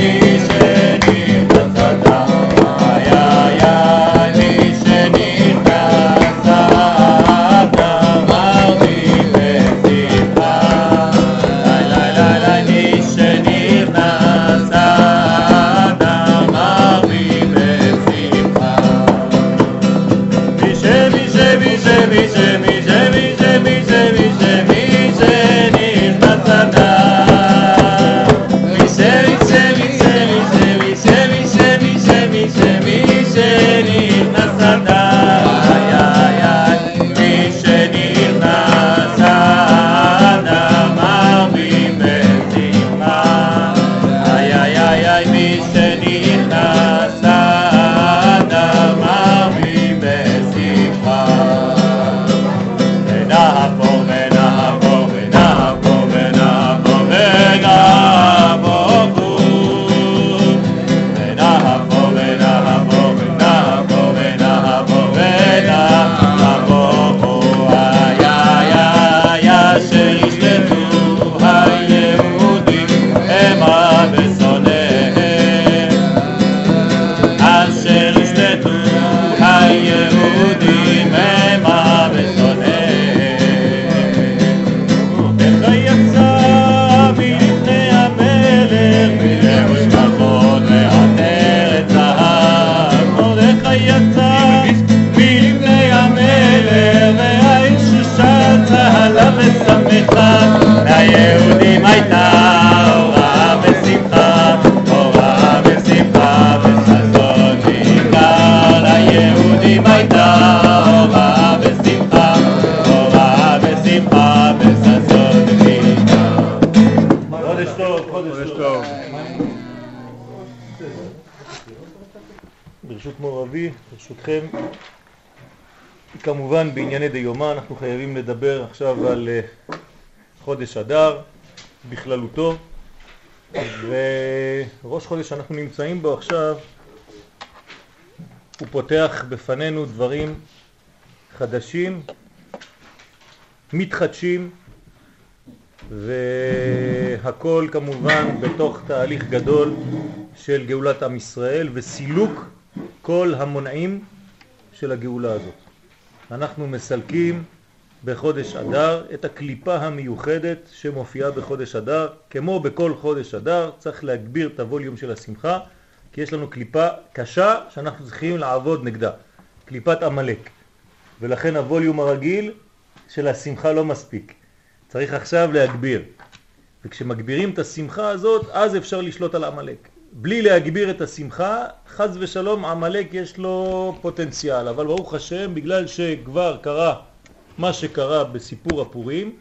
me ברשותכם, כמובן בענייני דיומא אנחנו חייבים לדבר עכשיו על אה, חודש אדר בכללותו. וראש חודש שאנחנו נמצאים בו עכשיו הוא פותח בפנינו דברים חדשים, מתחדשים והכל כמובן בתוך תהליך גדול של גאולת עם ישראל וסילוק כל המונעים של הגאולה הזאת. אנחנו מסלקים בחודש אדר את הקליפה המיוחדת שמופיעה בחודש אדר. כמו בכל חודש אדר צריך להגביר את הווליום של השמחה, כי יש לנו קליפה קשה שאנחנו צריכים לעבוד נגדה, קליפת עמלק. ולכן הווליום הרגיל של השמחה לא מספיק. צריך עכשיו להגביר. וכשמגבירים את השמחה הזאת, אז אפשר לשלוט על עמלק. בלי להגביר את השמחה, חז ושלום עמלק יש לו פוטנציאל, אבל ברוך השם, בגלל שכבר קרה מה שקרה בסיפור הפורים,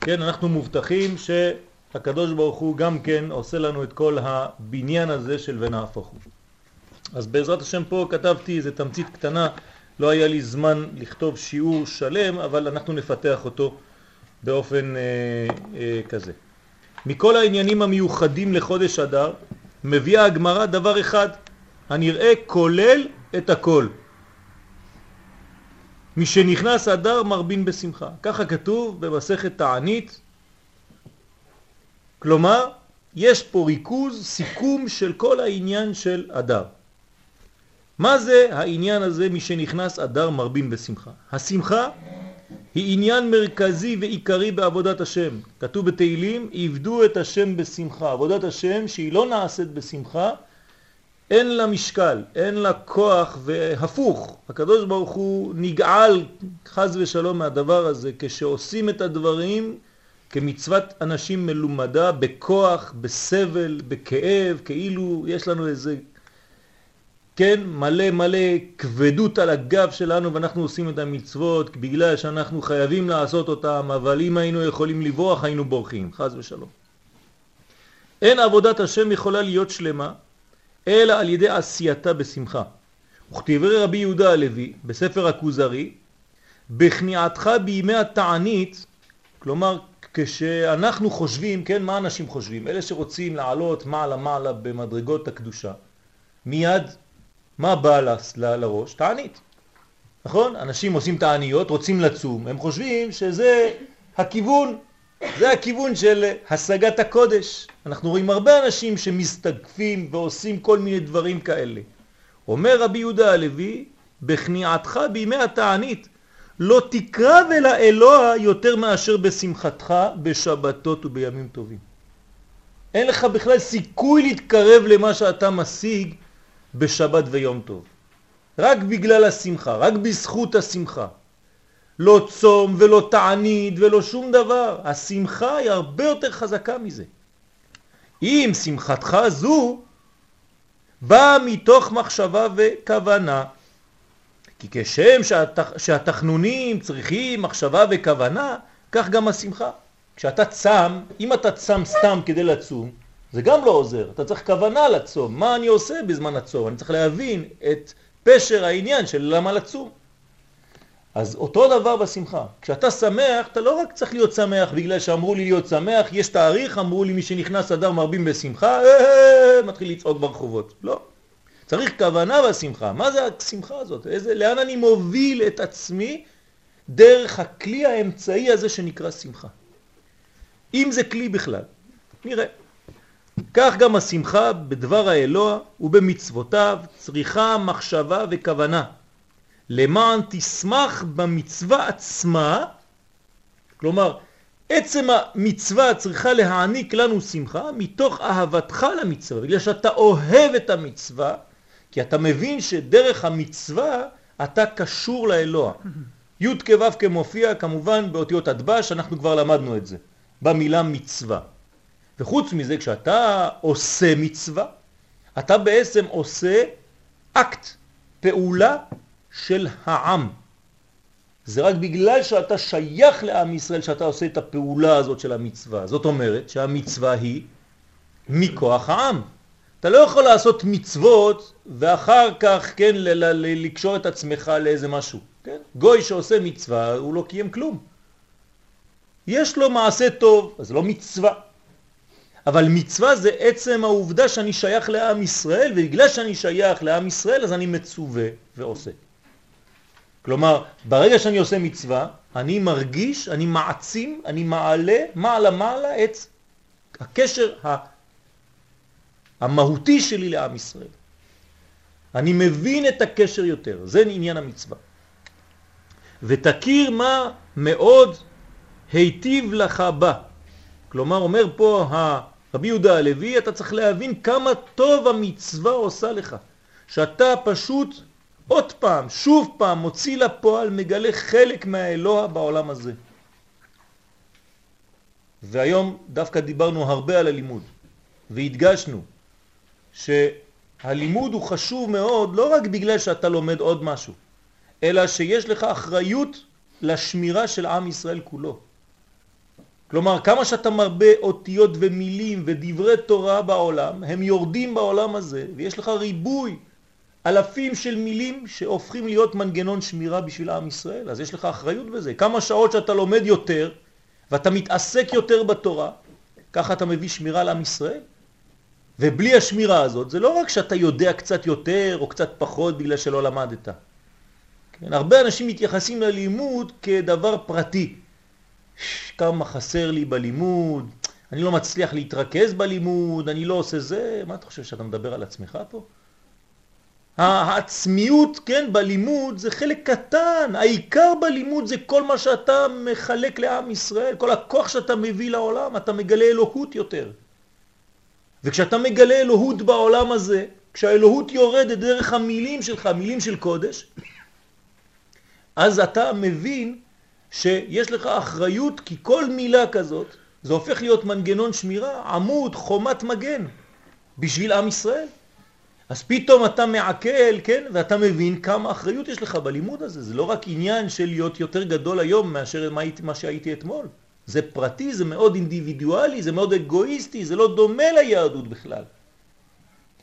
כן, אנחנו מובטחים שהקדוש ברוך הוא גם כן עושה לנו את כל הבניין הזה של ונהפוך הוא. אז בעזרת השם פה כתבתי איזה תמצית קטנה, לא היה לי זמן לכתוב שיעור שלם, אבל אנחנו נפתח אותו באופן אה, אה, כזה. מכל העניינים המיוחדים לחודש אדר, מביאה הגמרא דבר אחד, הנראה כולל את הכל. מי שנכנס אדר מרבין בשמחה. ככה כתוב במסכת תענית. כלומר, יש פה ריכוז, סיכום של כל העניין של אדר. מה זה העניין הזה מי שנכנס אדר מרבין בשמחה? השמחה היא עניין מרכזי ועיקרי בעבודת השם. כתוב בתהילים, עבדו את השם בשמחה. עבודת השם שהיא לא נעשית בשמחה, אין לה משקל, אין לה כוח, והפוך, הקדוש ברוך הוא נגעל חז ושלום מהדבר הזה, כשעושים את הדברים כמצוות אנשים מלומדה, בכוח, בסבל, בכאב, כאילו יש לנו איזה כן, מלא מלא כבדות על הגב שלנו ואנחנו עושים את המצוות בגלל שאנחנו חייבים לעשות אותם, אבל אם היינו יכולים לברוח היינו בורחים, חז ושלום. אין עבודת השם יכולה להיות שלמה אלא על ידי עשייתה בשמחה. וכתיברי רבי יהודה הלוי בספר הכוזרי, בכניעתך בימי התענית, כלומר כשאנחנו חושבים, כן, מה אנשים חושבים? אלה שרוצים לעלות מעלה מעלה במדרגות הקדושה, מיד מה בא לראש? תענית. נכון? אנשים עושים תעניות, רוצים לצום, הם חושבים שזה הכיוון, זה הכיוון של השגת הקודש. אנחנו רואים הרבה אנשים שמסתגפים ועושים כל מיני דברים כאלה. אומר רבי יהודה הלוי, בכניעתך בימי התענית, לא תקרב אל האלוה יותר מאשר בשמחתך בשבתות ובימים טובים. אין לך בכלל סיכוי להתקרב למה שאתה משיג בשבת ויום טוב. רק בגלל השמחה, רק בזכות השמחה. לא צום ולא תענית ולא שום דבר. השמחה היא הרבה יותר חזקה מזה. אם שמחתך זו באה מתוך מחשבה וכוונה, כי כשם שהתח... שהתחנונים צריכים מחשבה וכוונה, כך גם השמחה. כשאתה צם, אם אתה צם סתם כדי לצום, זה גם לא עוזר. אתה צריך כוונה לצום. מה אני עושה בזמן הצום? אני צריך להבין את פשר העניין של למה לצום. אז אותו דבר בשמחה. כשאתה שמח, אתה לא רק צריך להיות שמח בגלל שאמרו לי להיות שמח, יש תאריך, אמרו לי מי שנכנס אדר מרבים בשמחה, אה, אה, אה, מתחיל לצעוק ברחובות. לא. צריך כוונה בשמחה. מה זה השמחה הזאת? איזה, לאן אני מוביל את עצמי דרך הכלי האמצעי הזה שנקרא שמחה? אם זה כלי בכלל. נראה. כך גם השמחה בדבר האלוה ובמצוותיו צריכה מחשבה וכוונה. למען תשמח במצווה עצמה, כלומר עצם המצווה צריכה להעניק לנו שמחה מתוך אהבתך למצווה, בגלל שאתה אוהב את המצווה, כי אתה מבין שדרך המצווה אתה קשור לאלוה. י' כו' כמופיע כמובן באותיות הדבש, אנחנו כבר למדנו את זה, במילה מצווה. וחוץ מזה, כשאתה עושה מצווה, אתה בעצם עושה אקט, פעולה של העם. זה רק בגלל שאתה שייך לעם ישראל שאתה עושה את הפעולה הזאת של המצווה. זאת אומרת שהמצווה היא מכוח העם. אתה לא יכול לעשות מצוות ואחר כך, כן, לקשור את עצמך לאיזה משהו. כן? גוי שעושה מצווה הוא לא קיים כלום. יש לו מעשה טוב, אז לא מצווה. אבל מצווה זה עצם העובדה שאני שייך לעם ישראל, ובגלל שאני שייך לעם ישראל אז אני מצווה ועושה. כלומר, ברגע שאני עושה מצווה, אני מרגיש, אני מעצים, אני מעלה מעלה מעלה את הקשר המהותי שלי לעם ישראל. אני מבין את הקשר יותר, זה עניין המצווה. ותכיר מה מאוד היטיב לך בה. כלומר, אומר פה רבי יהודה הלוי, אתה צריך להבין כמה טוב המצווה עושה לך. שאתה פשוט עוד פעם, שוב פעם, מוציא לפועל, מגלה חלק מהאלוה בעולם הזה. והיום דווקא דיברנו הרבה על הלימוד, והדגשנו שהלימוד הוא חשוב מאוד לא רק בגלל שאתה לומד עוד משהו, אלא שיש לך אחריות לשמירה של עם ישראל כולו. כלומר, כמה שאתה מרבה אותיות ומילים ודברי תורה בעולם, הם יורדים בעולם הזה, ויש לך ריבוי אלפים של מילים שהופכים להיות מנגנון שמירה בשביל עם ישראל, אז יש לך אחריות בזה. כמה שעות שאתה לומד יותר ואתה מתעסק יותר בתורה, ככה אתה מביא שמירה לעם ישראל. ובלי השמירה הזאת, זה לא רק שאתה יודע קצת יותר או קצת פחות בגלל שלא למדת. כן, הרבה אנשים מתייחסים ללימוד כדבר פרטי. כמה חסר לי בלימוד, אני לא מצליח להתרכז בלימוד, אני לא עושה זה, מה אתה חושב שאתה מדבר על עצמך פה? העצמיות, כן, בלימוד זה חלק קטן, העיקר בלימוד זה כל מה שאתה מחלק לעם ישראל, כל הכוח שאתה מביא לעולם, אתה מגלה אלוהות יותר. וכשאתה מגלה אלוהות בעולם הזה, כשהאלוהות יורדת דרך המילים שלך, מילים של קודש, אז אתה מבין שיש לך אחריות, כי כל מילה כזאת, זה הופך להיות מנגנון שמירה, עמוד, חומת מגן, בשביל עם ישראל. אז פתאום אתה מעכל, כן, ואתה מבין כמה אחריות יש לך בלימוד הזה. זה לא רק עניין של להיות יותר גדול היום מאשר מה, מה שהייתי אתמול. זה פרטי, זה מאוד אינדיבידואלי, זה מאוד אגואיסטי, זה לא דומה ליהדות בכלל.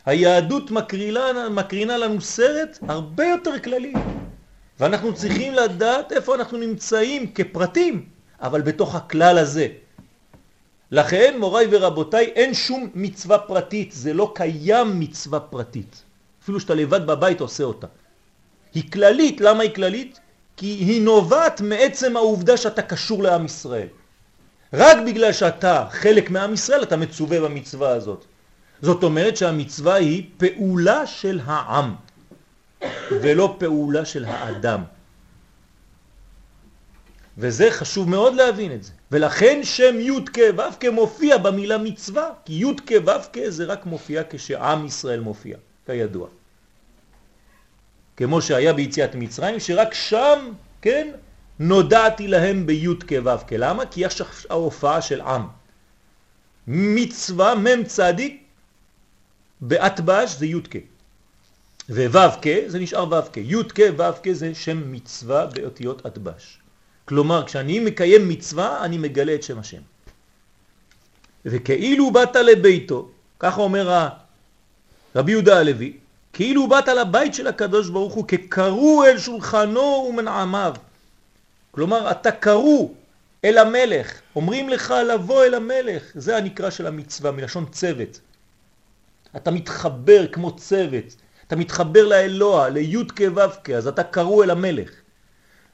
היהדות מקרינה, מקרינה לנו סרט הרבה יותר כללי. ואנחנו צריכים לדעת איפה אנחנו נמצאים כפרטים, אבל בתוך הכלל הזה. לכן, מוריי ורבותיי, אין שום מצווה פרטית, זה לא קיים מצווה פרטית. אפילו שאתה לבד בבית עושה אותה. היא כללית, למה היא כללית? כי היא נובעת מעצם העובדה שאתה קשור לעם ישראל. רק בגלל שאתה חלק מעם ישראל אתה מצווה במצווה הזאת. זאת אומרת שהמצווה היא פעולה של העם ולא פעולה של האדם. וזה חשוב מאוד להבין את זה. ולכן שם י' כ' ו' כ' מופיע במילה מצווה, כי י' כ' ו' כ' זה רק מופיע כשעם ישראל מופיע, כידוע. כמו שהיה ביציאת מצרים, שרק שם, כן, נודעתי להם בי' כ' ו' כ'. למה? כי יש ההופעה של עם. מצווה מ' צדיק באטבש זה י' כ'. וו' כ' זה נשאר ו' כ'. י' כ' ו' כ' זה שם מצווה באותיות אטבש. כלומר, כשאני מקיים מצווה, אני מגלה את שם השם. וכאילו באת לביתו, ככה אומר רבי יהודה הלוי, כאילו באת לבית של הקדוש ברוך הוא כקרו אל שולחנו ומנעמיו. כלומר, אתה קרו אל המלך, אומרים לך לבוא אל המלך, זה הנקרא של המצווה, מלשון צוות. אתה מתחבר כמו צוות, אתה מתחבר לאלוה, ליוד כו' אז אתה קרו אל המלך.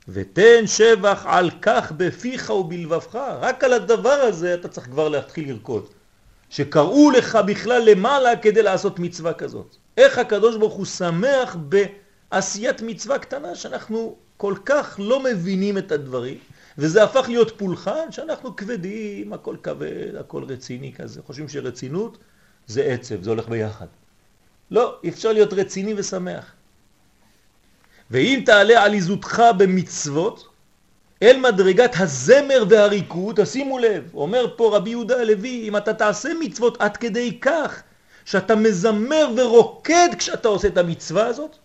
ותן שבח על כך בפיך ובלבבך, רק על הדבר הזה אתה צריך כבר להתחיל לרקוד. שקראו לך בכלל למעלה כדי לעשות מצווה כזאת. איך הקדוש ברוך הוא שמח בעשיית מצווה קטנה שאנחנו כל כך לא מבינים את הדברים, וזה הפך להיות פולחן שאנחנו כבדים, הכל כבד, הכל רציני כזה. חושבים שרצינות זה עצב, זה הולך ביחד. לא, אפשר להיות רציני ושמח. ואם תעלה עליזותך במצוות, אל מדרגת הזמר והריקוד, תשימו לב, אומר פה רבי יהודה הלוי, אם אתה תעשה מצוות עד כדי כך שאתה מזמר ורוקד כשאתה עושה את המצווה הזאת,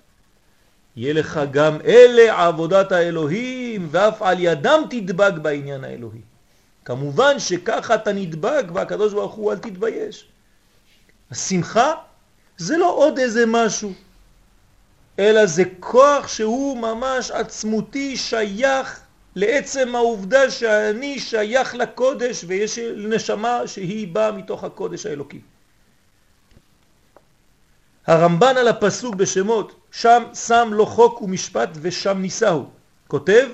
יהיה לך גם אלה עבודת האלוהים, ואף על ידם תדבק בעניין האלוהי. כמובן שככה אתה נדבק, והקדוש ברוך הוא אל תתבייש. השמחה זה לא עוד איזה משהו. אלא זה כוח שהוא ממש עצמותי שייך לעצם העובדה שאני שייך לקודש ויש נשמה שהיא באה מתוך הקודש האלוקי. הרמב"ן על הפסוק בשמות, שם שם לו חוק ומשפט ושם ניסהו. כותב,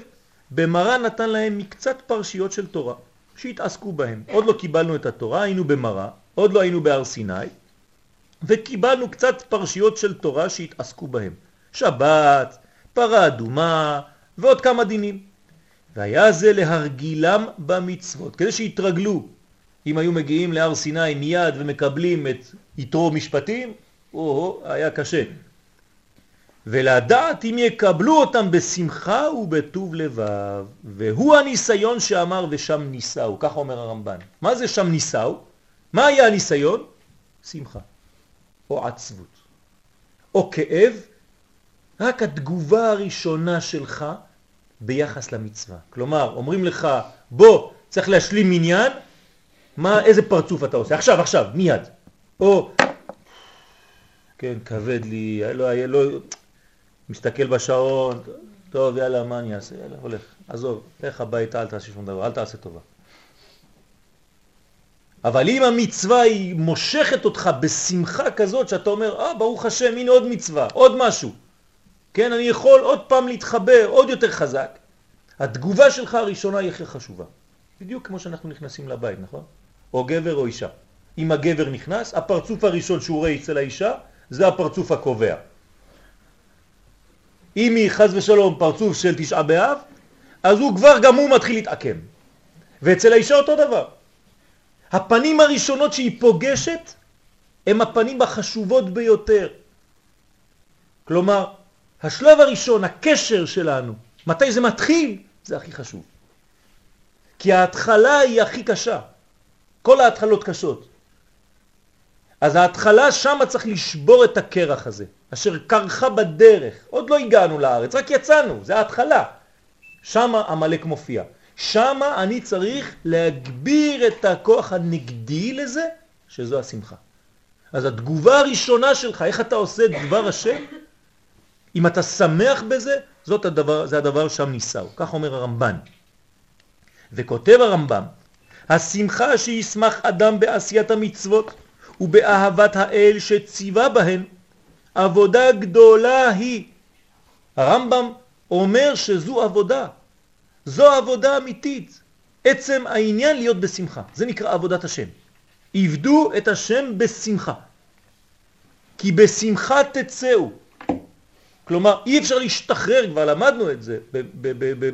במראה נתן להם מקצת פרשיות של תורה, שהתעסקו בהם. עוד לא קיבלנו את התורה, היינו במראה, עוד לא היינו בהר סיני, וקיבלנו קצת פרשיות של תורה שהתעסקו בהם. שבת, פרה אדומה ועוד כמה דינים. והיה זה להרגילם במצוות, כדי שיתרגלו. אם היו מגיעים להר סיני מיד ומקבלים את יתרו משפטים, או, היה קשה. ולדעת אם יקבלו אותם בשמחה ובטוב לבב, והוא הניסיון שאמר ושם ניסאו, ככה אומר הרמב"ן. מה זה שם ניסאו? מה היה הניסיון? שמחה, או עצבות, או כאב, רק התגובה הראשונה שלך ביחס למצווה. כלומר, אומרים לך, בוא, צריך להשלים מניין, מה, איזה פרצוף אתה עושה? עכשיו, עכשיו, מיד. או, כן, כבד לי, לא, לא, מסתכל בשעון, טוב, יאללה, מה אני אעשה? יאללה, הולך, עזוב, לך הביתה, אל תעשה שום דבר, אל תעשה טובה. אבל אם המצווה היא מושכת אותך בשמחה כזאת, שאתה אומר, אה, ברוך השם, הנה עוד מצווה, עוד משהו. כן, אני יכול עוד פעם להתחבר עוד יותר חזק. התגובה שלך הראשונה היא הכי חשובה. בדיוק כמו שאנחנו נכנסים לבית, נכון? או גבר או אישה. אם הגבר נכנס, הפרצוף הראשון שהוא רואה אצל האישה, זה הפרצוף הקובע. אם היא חז ושלום פרצוף של תשעה באב, אז הוא כבר גם הוא מתחיל להתעקם. ואצל האישה אותו דבר. הפנים הראשונות שהיא פוגשת הם הפנים החשובות ביותר. כלומר, השלב הראשון, הקשר שלנו, מתי זה מתחיל, זה הכי חשוב. כי ההתחלה היא הכי קשה. כל ההתחלות קשות. אז ההתחלה שם צריך לשבור את הקרח הזה, אשר קרחה בדרך. עוד לא הגענו לארץ, רק יצאנו, זה ההתחלה. שם המלאק מופיע. שם אני צריך להגביר את הכוח הנגדי לזה, שזו השמחה. אז התגובה הראשונה שלך, איך אתה עושה את דבר השם, אם אתה שמח בזה, זאת הדבר, זה הדבר שם ניסהו. כך אומר הרמב"ן. וכותב הרמב"ם, השמחה שישמח אדם בעשיית המצוות ובאהבת האל שציווה בהן, עבודה גדולה היא. הרמב"ם אומר שזו עבודה, זו עבודה אמיתית. עצם העניין להיות בשמחה. זה נקרא עבודת השם. עבדו את השם בשמחה. כי בשמחה תצאו. כלומר, אי אפשר להשתחרר, כבר למדנו את זה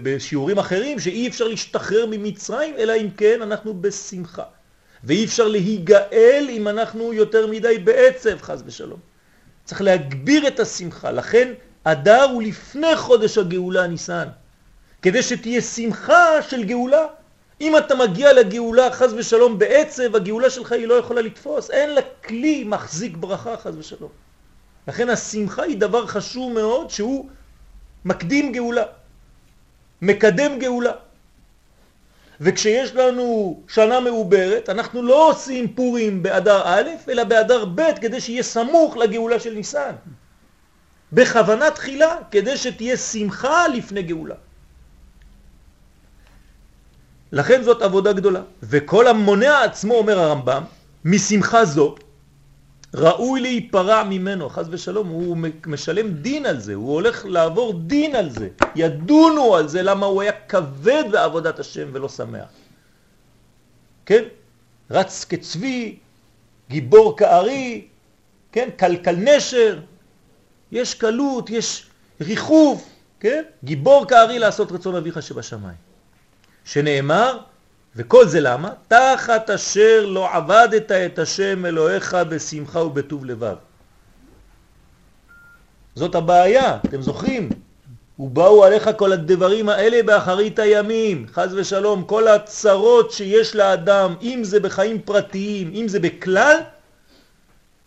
בשיעורים אחרים, שאי אפשר להשתחרר ממצרים, אלא אם כן אנחנו בשמחה. ואי אפשר להיגאל אם אנחנו יותר מדי בעצב, חז ושלום. צריך להגביר את השמחה, לכן אדר הוא לפני חודש הגאולה ניסן, כדי שתהיה שמחה של גאולה. אם אתה מגיע לגאולה חז ושלום בעצב, הגאולה שלך היא לא יכולה לתפוס, אין לה כלי מחזיק ברכה חז ושלום. לכן השמחה היא דבר חשוב מאוד שהוא מקדים גאולה, מקדם גאולה. וכשיש לנו שנה מעוברת, אנחנו לא עושים פורים באדר א', אלא באדר ב', כדי שיהיה סמוך לגאולה של ניסן. בכוונה תחילה, כדי שתהיה שמחה לפני גאולה. לכן זאת עבודה גדולה. וכל המונע עצמו, אומר הרמב"ם, משמחה זו, ראוי להיפרע ממנו, חז ושלום, הוא משלם דין על זה, הוא הולך לעבור דין על זה, ידונו על זה למה הוא היה כבד בעבודת השם ולא שמח. כן? רץ כצבי, גיבור כארי, כן? קלקל נשר, יש קלות, יש ריחוף, כן? גיבור כארי לעשות רצון אביך שבשמיים. שנאמר, וכל זה למה? תחת אשר לא עבדת את השם אלוהיך בשמחה ובטוב לבב. זאת הבעיה, אתם זוכרים? ובאו עליך כל הדברים האלה באחרית הימים, חז ושלום, כל הצרות שיש לאדם, אם זה בחיים פרטיים, אם זה בכלל,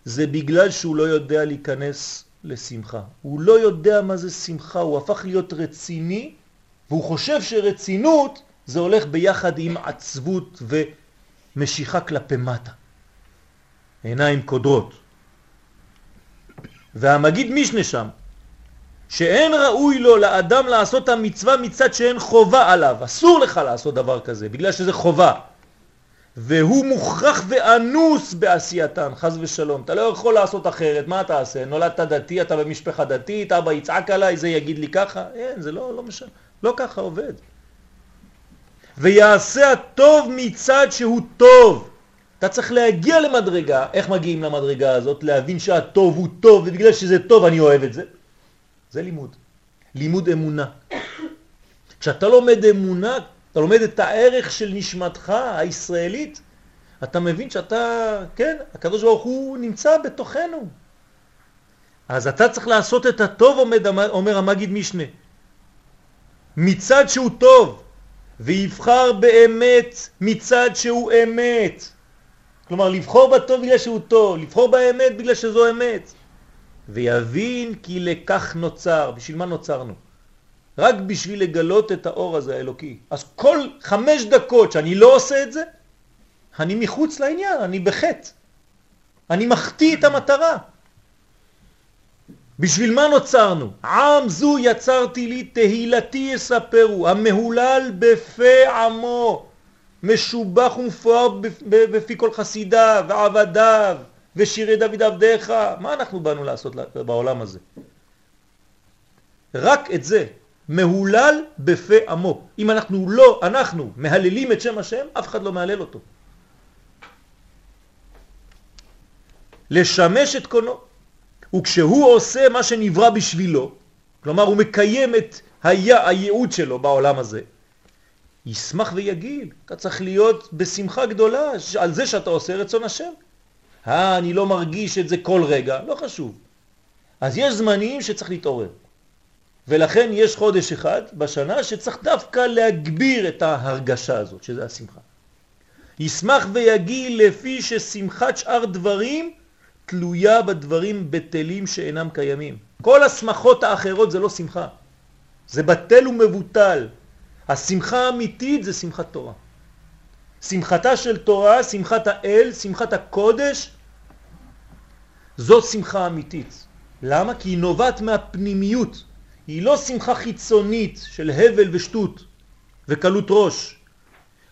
זה בגלל שהוא לא יודע להיכנס לשמחה. הוא לא יודע מה זה שמחה, הוא הפך להיות רציני, והוא חושב שרצינות זה הולך ביחד עם עצבות ומשיכה כלפי מטה. עיניים קודרות. והמגיד משנה שם, שאין ראוי לו לאדם לעשות המצווה מצד שאין חובה עליו. אסור לך לעשות דבר כזה, בגלל שזה חובה. והוא מוכרח ואנוס בעשייתן, חז ושלום. אתה לא יכול לעשות אחרת, מה אתה עושה? נולדת דתי, אתה במשפחה דתית, אבא יצעק עליי, זה יגיד לי ככה? אין, זה לא, לא משנה, לא ככה עובד. ויעשה הטוב מצד שהוא טוב. אתה צריך להגיע למדרגה, איך מגיעים למדרגה הזאת? להבין שהטוב הוא טוב, ובגלל שזה טוב אני אוהב את זה. זה לימוד. לימוד אמונה. כשאתה לומד אמונה, אתה לומד את הערך של נשמתך הישראלית, אתה מבין שאתה, כן, הקדוש ברוך הוא נמצא בתוכנו. אז אתה צריך לעשות את הטוב, אומר המגיד משנה. מצד שהוא טוב, ויבחר באמת מצד שהוא אמת. כלומר, לבחור בטוב בגלל שהוא טוב, לבחור באמת בגלל שזו אמת. ויבין כי לכך נוצר. בשביל מה נוצרנו? רק בשביל לגלות את האור הזה האלוקי. אז כל חמש דקות שאני לא עושה את זה, אני מחוץ לעניין, אני בחטא. אני מחטיא את המטרה. בשביל מה נוצרנו? עם זו יצרתי לי תהילתי יספרו, המהולל בפה עמו, משובח ומפואר בפי כל חסידיו ועבדיו ושירי דוד עבדיך. מה אנחנו באנו לעשות בעולם הזה? רק את זה, מהולל בפה עמו. אם אנחנו לא, אנחנו מהללים את שם השם, אף אחד לא מהלל אותו. לשמש את קונו. וכשהוא עושה מה שנברא בשבילו, כלומר הוא מקיים את היה, הייעוד שלו בעולם הזה, ישמח ויגיל. אתה צריך להיות בשמחה גדולה על זה שאתה עושה רצון השם. אה, אני לא מרגיש את זה כל רגע, לא חשוב. אז יש זמנים שצריך להתעורר. ולכן יש חודש אחד בשנה שצריך דווקא להגביר את ההרגשה הזאת, שזה השמחה. ישמח ויגיל לפי ששמחת שאר דברים תלויה בדברים בטלים שאינם קיימים. כל השמחות האחרות זה לא שמחה, זה בטל ומבוטל. השמחה האמיתית זה שמחת תורה. שמחתה של תורה, שמחת האל, שמחת הקודש, זו שמחה אמיתית. למה? כי היא נובעת מהפנימיות. היא לא שמחה חיצונית של הבל ושטות וקלות ראש.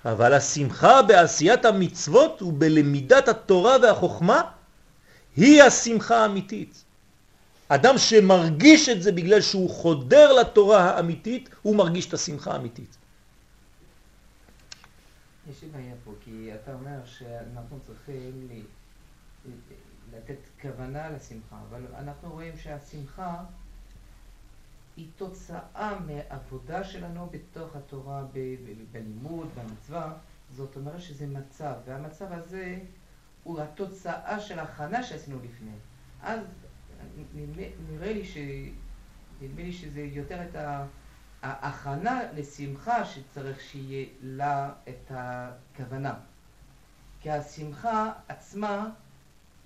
אבל השמחה בעשיית המצוות ובלמידת התורה והחוכמה היא השמחה האמיתית. אדם שמרגיש את זה בגלל שהוא חודר לתורה האמיתית, הוא מרגיש את השמחה האמיתית. יש לי בעיה פה, כי אתה אומר שאנחנו צריכים לתת כוונה לשמחה, אבל אנחנו רואים שהשמחה היא תוצאה מעבודה שלנו בתוך התורה, בלימוד, במצווה, זאת אומרת שזה מצב, והמצב הזה הוא התוצאה של ההכנה שעשינו לפני. אז נראה לי, ש... נראה לי שזה יותר את ההכנה לשמחה שצריך שיהיה לה את הכוונה. כי השמחה עצמה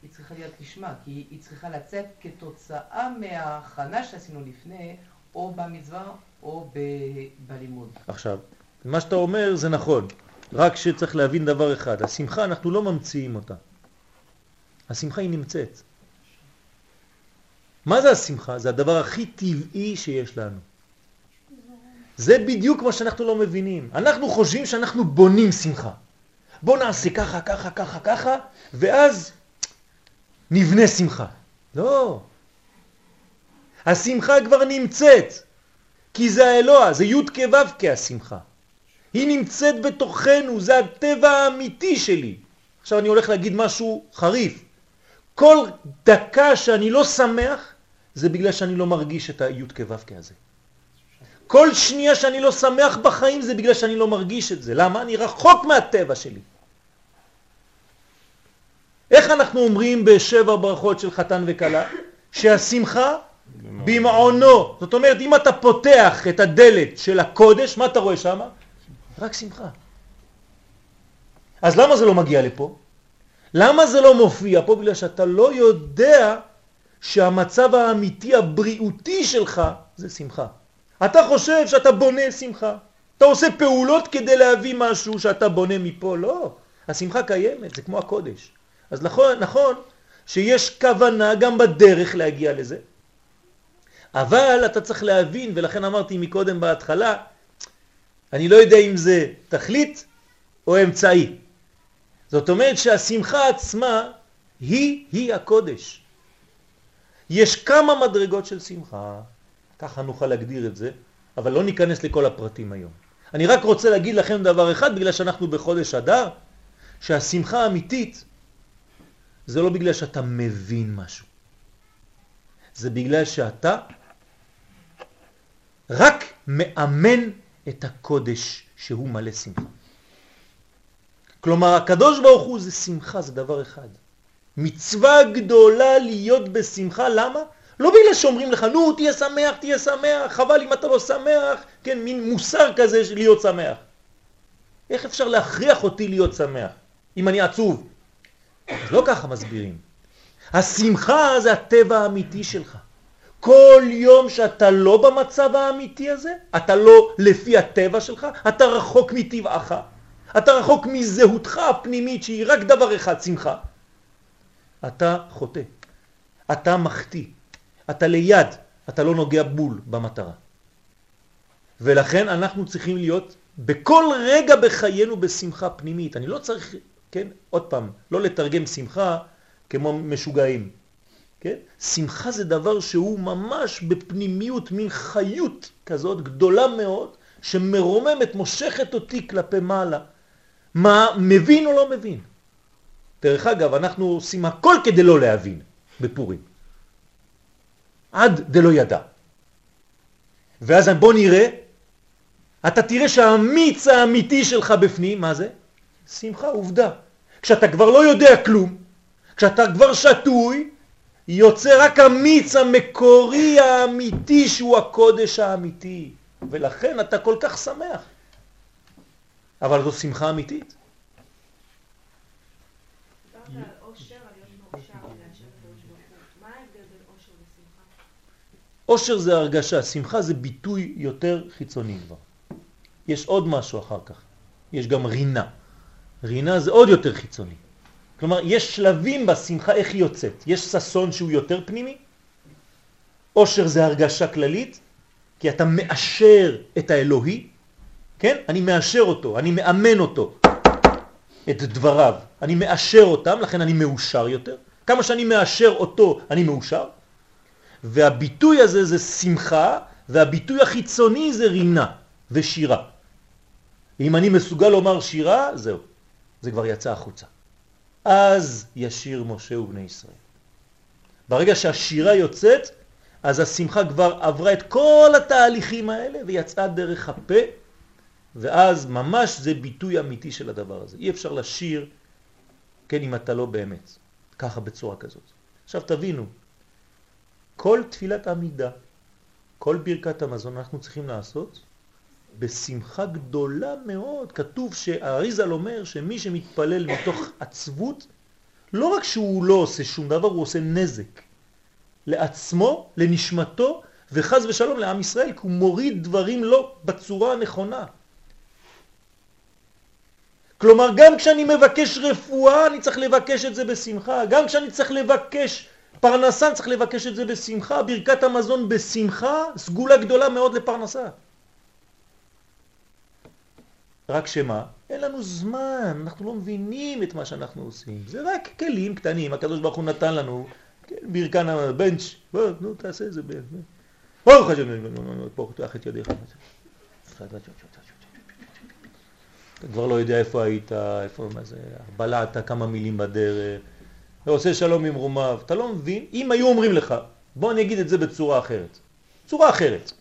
היא צריכה להיות לשמה, כי היא צריכה לצאת כתוצאה מההכנה שעשינו לפני, או במצווה או ב... בלימוד. עכשיו, מה שאתה אומר זה נכון, רק שצריך להבין דבר אחד, השמחה אנחנו לא ממציאים אותה. השמחה היא נמצאת. מה זה השמחה? זה הדבר הכי טבעי שיש לנו. זה בדיוק מה שאנחנו לא מבינים. אנחנו חושבים שאנחנו בונים שמחה. בוא נעשה ככה, ככה, ככה, ככה, ואז נבנה שמחה. לא. השמחה כבר נמצאת, כי זה האלוה, זה י' כו' כהשמחה. היא נמצאת בתוכנו, זה הטבע האמיתי שלי. עכשיו אני הולך להגיד משהו חריף. כל דקה שאני לא שמח, זה בגלל שאני לא מרגיש את הי' כו' כהזה. כל שנייה שאני לא שמח בחיים זה בגלל שאני לא מרגיש את זה. למה? אני רחוק מהטבע שלי. איך אנחנו אומרים בשבע ברכות של חתן וקלה? שהשמחה במעונו. זאת אומרת, אם אתה פותח את הדלת של הקודש, מה אתה רואה שם? רק שמחה. אז למה זה לא מגיע לפה? למה זה לא מופיע פה? בגלל שאתה לא יודע שהמצב האמיתי הבריאותי שלך זה שמחה. אתה חושב שאתה בונה שמחה. אתה עושה פעולות כדי להביא משהו שאתה בונה מפה, לא. השמחה קיימת, זה כמו הקודש. אז נכון, נכון שיש כוונה גם בדרך להגיע לזה, אבל אתה צריך להבין, ולכן אמרתי מקודם בהתחלה, אני לא יודע אם זה תכלית או אמצעי. זאת אומרת שהשמחה עצמה היא, היא הקודש. יש כמה מדרגות של שמחה, ככה נוכל להגדיר את זה, אבל לא ניכנס לכל הפרטים היום. אני רק רוצה להגיד לכם דבר אחד, בגלל שאנחנו בחודש אדר, שהשמחה האמיתית זה לא בגלל שאתה מבין משהו. זה בגלל שאתה רק מאמן את הקודש שהוא מלא שמחה. כלומר, הקדוש ברוך הוא זה שמחה, זה דבר אחד. מצווה גדולה להיות בשמחה, למה? לא בגלל שאומרים לך, נו, תהיה שמח, תהיה שמח, חבל אם אתה לא שמח, כן, מין מוסר כזה של להיות שמח. איך אפשר להכריח אותי להיות שמח, אם אני עצוב? אז לא ככה מסבירים. השמחה זה הטבע האמיתי שלך. כל יום שאתה לא במצב האמיתי הזה, אתה לא לפי הטבע שלך, אתה רחוק מטבעך. אתה רחוק מזהותך הפנימית שהיא רק דבר אחד, שמחה. אתה חוטא, אתה מחטיא, אתה ליד, אתה לא נוגע בול במטרה. ולכן אנחנו צריכים להיות בכל רגע בחיינו בשמחה פנימית. אני לא צריך, כן, עוד פעם, לא לתרגם שמחה כמו משוגעים. כן? שמחה זה דבר שהוא ממש בפנימיות, מין חיות כזאת גדולה מאוד, שמרוממת, מושכת אותי כלפי מעלה. מה, מבין או לא מבין? דרך אגב, אנחנו עושים הכל כדי לא להבין בפורים. עד דלא ידע. ואז בוא נראה, אתה תראה שהמיץ האמיתי שלך בפנים, מה זה? שמחה, עובדה. כשאתה כבר לא יודע כלום, כשאתה כבר שטוי, יוצא רק המיץ המקורי האמיתי שהוא הקודש האמיתי, ולכן אתה כל כך שמח. אבל זו שמחה אמיתית. אושר זה הרגשה, שמחה זה ביטוי יותר חיצוני כבר. יש עוד משהו אחר כך, יש גם רינה. רינה זה עוד יותר חיצוני. כלומר, יש שלבים בשמחה איך היא יוצאת. יש ססון שהוא יותר פנימי, אושר זה הרגשה כללית, כי אתה מאשר את האלוהי, כן? אני מאשר אותו, אני מאמן אותו, את דבריו. אני מאשר אותם, לכן אני מאושר יותר. כמה שאני מאשר אותו, אני מאושר. והביטוי הזה זה שמחה, והביטוי החיצוני זה רינה ושירה. אם אני מסוגל לומר שירה, זהו, זה כבר יצא החוצה. אז ישיר משה ובני ישראל. ברגע שהשירה יוצאת, אז השמחה כבר עברה את כל התהליכים האלה ויצאה דרך הפה, ואז ממש זה ביטוי אמיתי של הדבר הזה. אי אפשר לשיר, כן, אם אתה לא באמת, ככה בצורה כזאת. עכשיו תבינו, כל תפילת עמידה, כל ברכת המזון אנחנו צריכים לעשות בשמחה גדולה מאוד. כתוב שהאריזל אומר שמי שמתפלל מתוך עצבות, לא רק שהוא לא עושה שום דבר, הוא עושה נזק לעצמו, לנשמתו, וחז ושלום לעם ישראל, כי הוא מוריד דברים לא בצורה הנכונה. כלומר, גם כשאני מבקש רפואה, אני צריך לבקש את זה בשמחה. גם כשאני צריך לבקש פרנסה, אני צריך לבקש את זה בשמחה. ברכת המזון בשמחה, סגולה גדולה מאוד לפרנסה. רק שמה? אין לנו זמן, אנחנו לא מבינים את מה שאנחנו עושים. זה רק כלים קטנים, הקדוש ברוך הוא נתן לנו, כן, ברכן הבנץ', בוא, נו, תעשה את זה. ברוך השם, פה, פתוח את ידיך. אתה כבר לא יודע איפה היית, איפה, מה זה, בלעת כמה מילים בדרך, ועושה שלום עם רומיו, אתה לא מבין? אם היו אומרים לך, בוא אני אגיד את זה בצורה אחרת, צורה אחרת.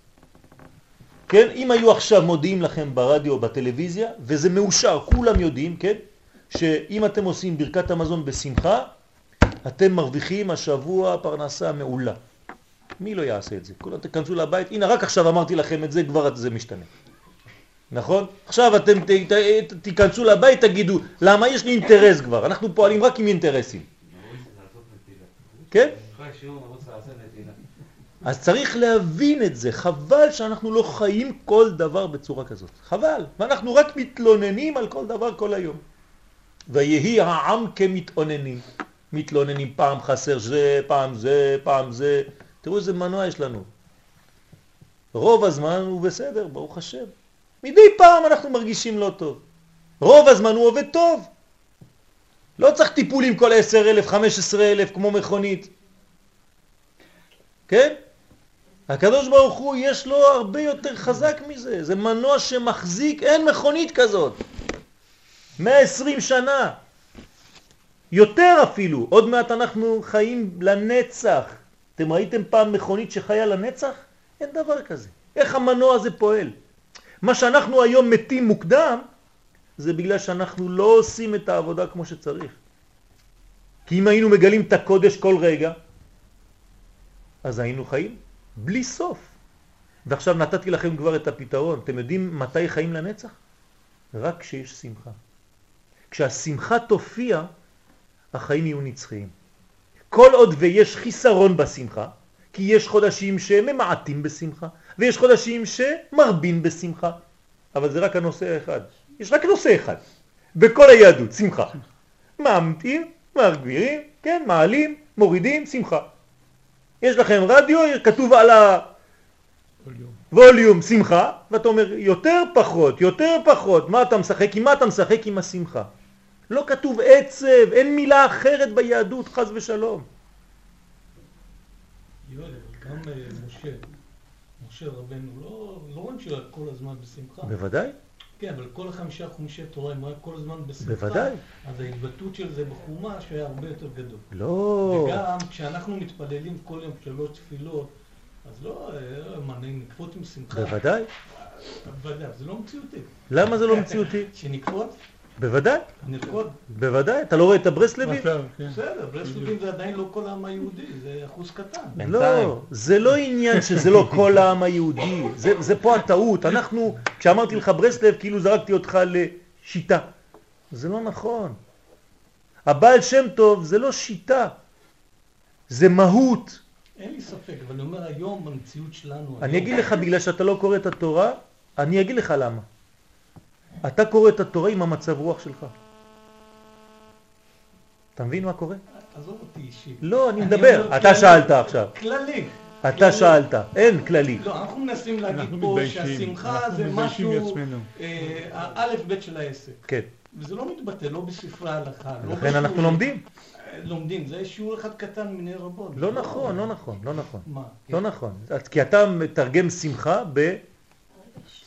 כן? אם היו עכשיו מודיעים לכם ברדיו בטלוויזיה, וזה מאושר, כולם יודעים, כן? שאם אתם עושים ברכת המזון בשמחה, אתם מרוויחים השבוע פרנסה מעולה. מי לא יעשה את זה? כולם תכנסו לבית, הנה רק עכשיו אמרתי לכם את זה, כבר זה משתנה. נכון? עכשיו אתם ת, ת, ת, תיכנסו לבית, תגידו, למה יש לי אינטרס כבר? אנחנו פועלים רק עם אינטרסים. כן? אז צריך להבין את זה, חבל שאנחנו לא חיים כל דבר בצורה כזאת, חבל, ואנחנו רק מתלוננים על כל דבר כל היום. ויהי העם כמתאוננים, מתלוננים פעם חסר זה, פעם זה, פעם זה, תראו איזה מנוע יש לנו. רוב הזמן הוא בסדר, ברוך השם. מדי פעם אנחנו מרגישים לא טוב. רוב הזמן הוא עובד טוב. לא צריך טיפולים כל 10,000, 15,000 כמו מכונית. כן? הקדוש ברוך הוא יש לו הרבה יותר חזק מזה, זה מנוע שמחזיק, אין מכונית כזאת. 120 שנה, יותר אפילו, עוד מעט אנחנו חיים לנצח. אתם ראיתם פעם מכונית שחיה לנצח? אין דבר כזה. איך המנוע הזה פועל? מה שאנחנו היום מתים מוקדם, זה בגלל שאנחנו לא עושים את העבודה כמו שצריך. כי אם היינו מגלים את הקודש כל רגע, אז היינו חיים בלי סוף. ועכשיו נתתי לכם כבר את הפתרון. אתם יודעים מתי חיים לנצח? רק כשיש שמחה. כשהשמחה תופיע, החיים יהיו נצחיים. כל עוד ויש חיסרון בשמחה, כי יש חודשים שממעטים בשמחה, ויש חודשים שמרבים בשמחה. אבל זה רק הנושא האחד. יש רק נושא אחד. בכל היהדות, שמחה. מאמתים, מגבירים, כן, מעלים, מורידים, שמחה. יש לכם רדיו, כתוב על הווליום שמחה, ואתה אומר יותר פחות, יותר פחות, מה אתה משחק? עם מה אתה משחק? עם השמחה. לא כתוב עצב, אין מילה אחרת ביהדות, חז ושלום. יואל, גם אה, משה, משה רבנו, לא, לא רואים שהוא כל הזמן בשמחה. בוודאי. כן, אבל כל החמישה חומשי תורה, הם רק כל הזמן בשמחה, בוודאי. אז ההתבטאות של זה בחומש היה הרבה יותר גדול. לא. וגם כשאנחנו מתפללים כל יום שלוש תפילות, אז לא, מה, נקפוט עם שמחה? בוודאי. בוודאי, זה לא מציאותי. למה זה לא מציאותי? שנקפוט? בוודאי. נרקוד? בוודאי. אתה לא רואה את הברסלבים? כן. בסדר, ברסלבים זה עדיין לא כל העם היהודי, זה אחוז קטן. לא, זה לא עניין שזה לא כל העם היהודי, זה, זה פה הטעות. אנחנו, כשאמרתי לך ברסלב, כאילו זרקתי אותך לשיטה. זה לא נכון. הבעל שם טוב זה לא שיטה, זה מהות. אין לי ספק, אבל אני אומר היום במציאות שלנו... אני אגיד לך, בגלל שאתה לא קורא את התורה, אני אגיד לך למה. אתה קורא את התורה עם המצב רוח שלך. אתה מבין מה קורה? עזוב אותי אישית. לא, אני מדבר. אתה שאלת עכשיו. כללי. אתה שאלת, אין כללי. לא, אנחנו מנסים להגיד פה שהשמחה זה משהו, אה, האלף בית של העסק. כן. וזה לא מתבטא, לא בספרי ההלכה. לא לכן אנחנו לומדים. אה, לומדים, זה שיעור אחד קטן מיני רבות. לא נכון, לא נכון, לא נכון. מה? לא נכון. כי אתה מתרגם שמחה